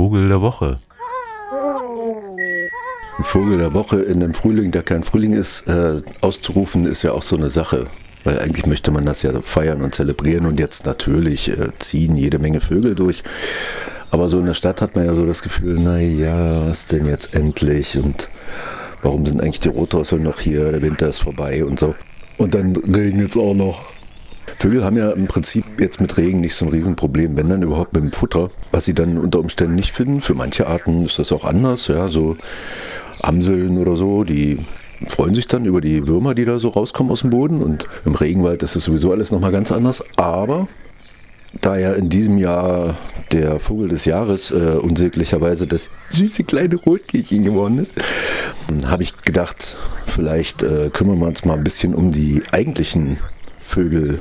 Vogel der Woche. Vogel der Woche in einem Frühling, der kein Frühling ist, äh, auszurufen, ist ja auch so eine Sache. Weil eigentlich möchte man das ja feiern und zelebrieren und jetzt natürlich äh, ziehen jede Menge Vögel durch. Aber so in der Stadt hat man ja so das Gefühl, naja, was denn jetzt endlich und warum sind eigentlich die Rotdrosseln noch hier, der Winter ist vorbei und so. Und dann regnet es auch noch. Vögel haben ja im Prinzip jetzt mit Regen nicht so ein Riesenproblem, wenn dann überhaupt mit dem Futter, was sie dann unter Umständen nicht finden. Für manche Arten ist das auch anders, ja, so Amseln oder so, die freuen sich dann über die Würmer, die da so rauskommen aus dem Boden. Und im Regenwald ist es sowieso alles nochmal ganz anders. Aber da ja in diesem Jahr der Vogel des Jahres äh, unsäglicherweise das süße kleine Rotkehlchen geworden ist, habe ich gedacht, vielleicht äh, kümmern wir uns mal ein bisschen um die eigentlichen Vögel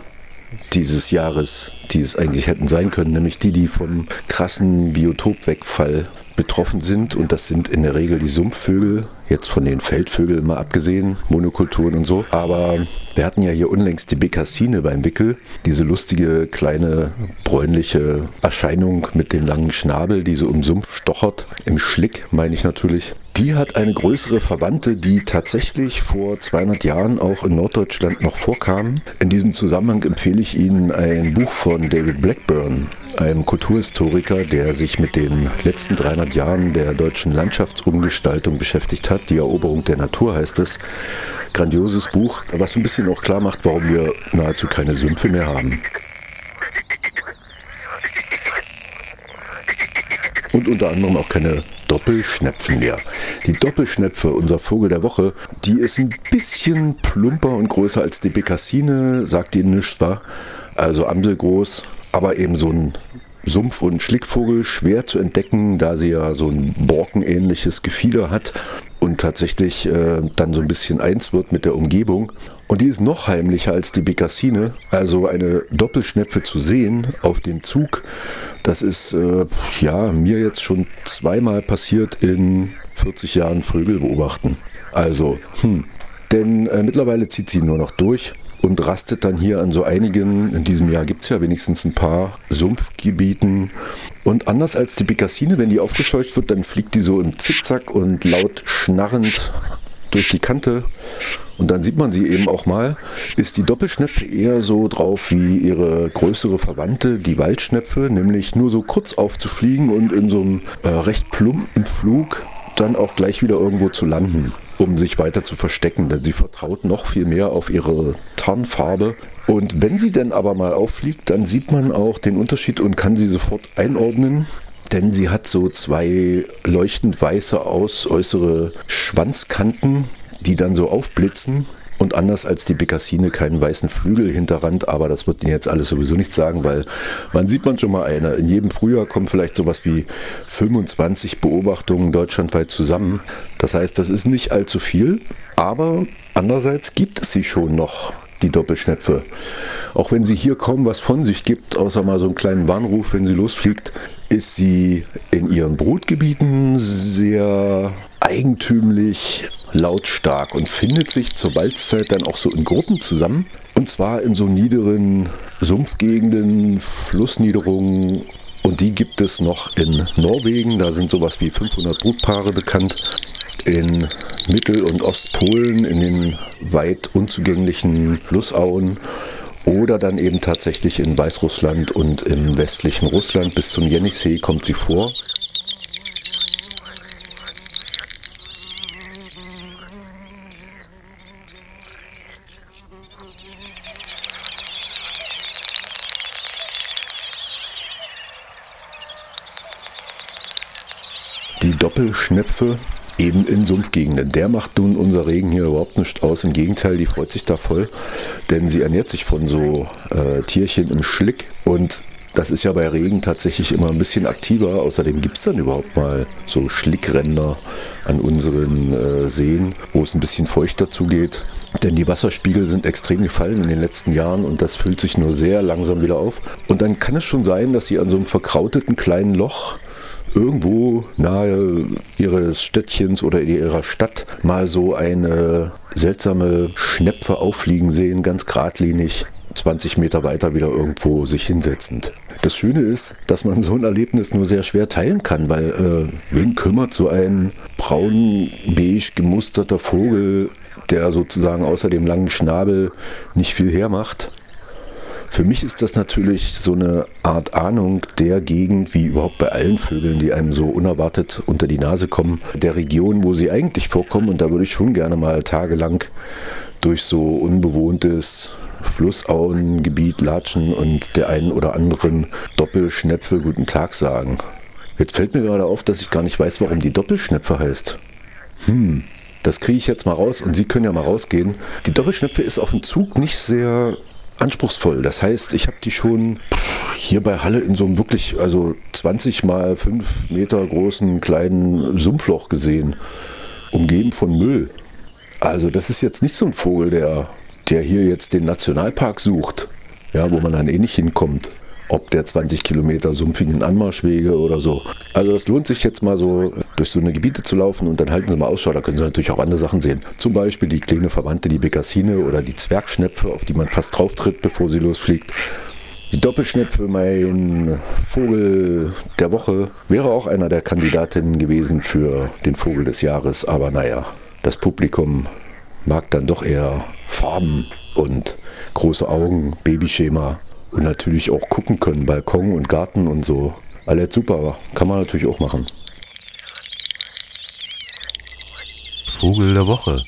dieses Jahres, die es eigentlich hätten sein können, nämlich die, die vom krassen Biotopwegfall betroffen sind. Und das sind in der Regel die Sumpfvögel, jetzt von den Feldvögeln mal abgesehen, Monokulturen und so. Aber wir hatten ja hier unlängst die Bekassine beim Wickel, diese lustige kleine bräunliche Erscheinung mit dem langen Schnabel, die so im Sumpf stochert, im Schlick meine ich natürlich. Die hat eine größere Verwandte, die tatsächlich vor 200 Jahren auch in Norddeutschland noch vorkam. In diesem Zusammenhang empfehle ich Ihnen ein Buch von David Blackburn, einem Kulturhistoriker, der sich mit den letzten 300 Jahren der deutschen Landschaftsumgestaltung beschäftigt hat. Die Eroberung der Natur heißt es. Grandioses Buch, was ein bisschen auch klar macht, warum wir nahezu keine Sümpfe mehr haben. Und unter anderem auch keine Doppelschnepfen mehr. Die Doppelschnepfe, unser Vogel der Woche, die ist ein bisschen plumper und größer als die Bekassine, sagt Ihnen nichts, war. Also Amselgroß, aber eben so ein Sumpf- und Schlickvogel schwer zu entdecken, da sie ja so ein borkenähnliches Gefieder hat und tatsächlich äh, dann so ein bisschen eins wird mit der Umgebung. Und die ist noch heimlicher als die Bekassine. Also eine Doppelschnepfe zu sehen auf dem Zug, das ist äh, ja mir jetzt schon zweimal passiert in 40 Jahren Vögel beobachten. Also, hm. Denn äh, mittlerweile zieht sie nur noch durch und rastet dann hier an so einigen, in diesem Jahr gibt es ja wenigstens ein paar Sumpfgebieten. Und anders als die Bekassine, wenn die aufgescheucht wird, dann fliegt die so im Zickzack und laut schnarrend durch die Kante. Und dann sieht man sie eben auch mal, ist die Doppelschnepfe eher so drauf wie ihre größere Verwandte, die Waldschnepfe, nämlich nur so kurz aufzufliegen und in so einem äh, recht plumpen Flug dann auch gleich wieder irgendwo zu landen um sich weiter zu verstecken, denn sie vertraut noch viel mehr auf ihre Tarnfarbe. Und wenn sie dann aber mal auffliegt, dann sieht man auch den Unterschied und kann sie sofort einordnen. Denn sie hat so zwei leuchtend weiße aus äußere Schwanzkanten, die dann so aufblitzen und anders als die Bekassine keinen weißen Flügelhinterrand, aber das wird Ihnen jetzt alles sowieso nicht sagen, weil man sieht man schon mal eine. In jedem Frühjahr kommen vielleicht sowas wie 25 Beobachtungen deutschlandweit zusammen. Das heißt, das ist nicht allzu viel, aber andererseits gibt es sie schon noch die Doppelschnepfe. Auch wenn sie hier kaum was von sich gibt, außer mal so einen kleinen Warnruf, wenn sie losfliegt, ist sie in ihren Brutgebieten sehr eigentümlich lautstark und findet sich zur Balzzeit dann auch so in Gruppen zusammen. Und zwar in so niederen Sumpfgegenden, Flussniederungen. Und die gibt es noch in Norwegen. Da sind sowas wie 500 Brutpaare bekannt. In Mittel- und Ostpolen, in den weit unzugänglichen Flussauen oder dann eben tatsächlich in Weißrussland und im westlichen Russland bis zum Jenisej kommt sie vor. Die Doppelschnepfe eben in Sumpfgegenden. Der macht nun unser Regen hier überhaupt nicht aus. Im Gegenteil, die freut sich da voll, denn sie ernährt sich von so äh, Tierchen im Schlick und das ist ja bei Regen tatsächlich immer ein bisschen aktiver. Außerdem gibt es dann überhaupt mal so Schlickränder an unseren äh, Seen, wo es ein bisschen feuchter zugeht. Denn die Wasserspiegel sind extrem gefallen in den letzten Jahren und das füllt sich nur sehr langsam wieder auf. Und dann kann es schon sein, dass sie an so einem verkrauteten kleinen Loch irgendwo nahe ihres Städtchens oder ihrer Stadt mal so eine seltsame Schnepfe auffliegen sehen, ganz geradlinig 20 Meter weiter wieder irgendwo sich hinsetzend. Das Schöne ist, dass man so ein Erlebnis nur sehr schwer teilen kann, weil äh, wen kümmert so ein braun-beige gemusterter Vogel, der sozusagen außer dem langen Schnabel nicht viel hermacht? Für mich ist das natürlich so eine Art Ahnung der Gegend, wie überhaupt bei allen Vögeln, die einem so unerwartet unter die Nase kommen, der Region, wo sie eigentlich vorkommen. Und da würde ich schon gerne mal tagelang durch so unbewohntes Flussauengebiet latschen und der einen oder anderen Doppelschnepfe guten Tag sagen. Jetzt fällt mir gerade auf, dass ich gar nicht weiß, warum die Doppelschnepfe heißt. Hm, das kriege ich jetzt mal raus und Sie können ja mal rausgehen. Die Doppelschnepfe ist auf dem Zug nicht sehr anspruchsvoll. Das heißt, ich habe die schon hier bei Halle in so einem wirklich, also 20 mal 5 Meter großen kleinen Sumpfloch gesehen, umgeben von Müll. Also das ist jetzt nicht so ein Vogel, der, der hier jetzt den Nationalpark sucht, ja, wo man dann eh nicht hinkommt ob der 20 Kilometer sumpfigen Anmarschwege oder so. Also das lohnt sich jetzt mal so durch so eine Gebiete zu laufen und dann halten Sie mal Ausschau, da können Sie natürlich auch andere Sachen sehen. Zum Beispiel die kleine Verwandte, die Bekassine oder die Zwergschnepfe, auf die man fast drauf tritt, bevor sie losfliegt. Die Doppelschnepfe, mein Vogel der Woche, wäre auch einer der Kandidatinnen gewesen für den Vogel des Jahres, aber naja, das Publikum mag dann doch eher Farben und große Augen, Babyschema und natürlich auch gucken können, Balkon und Garten und so. Alles super, kann man natürlich auch machen. Vogel der Woche.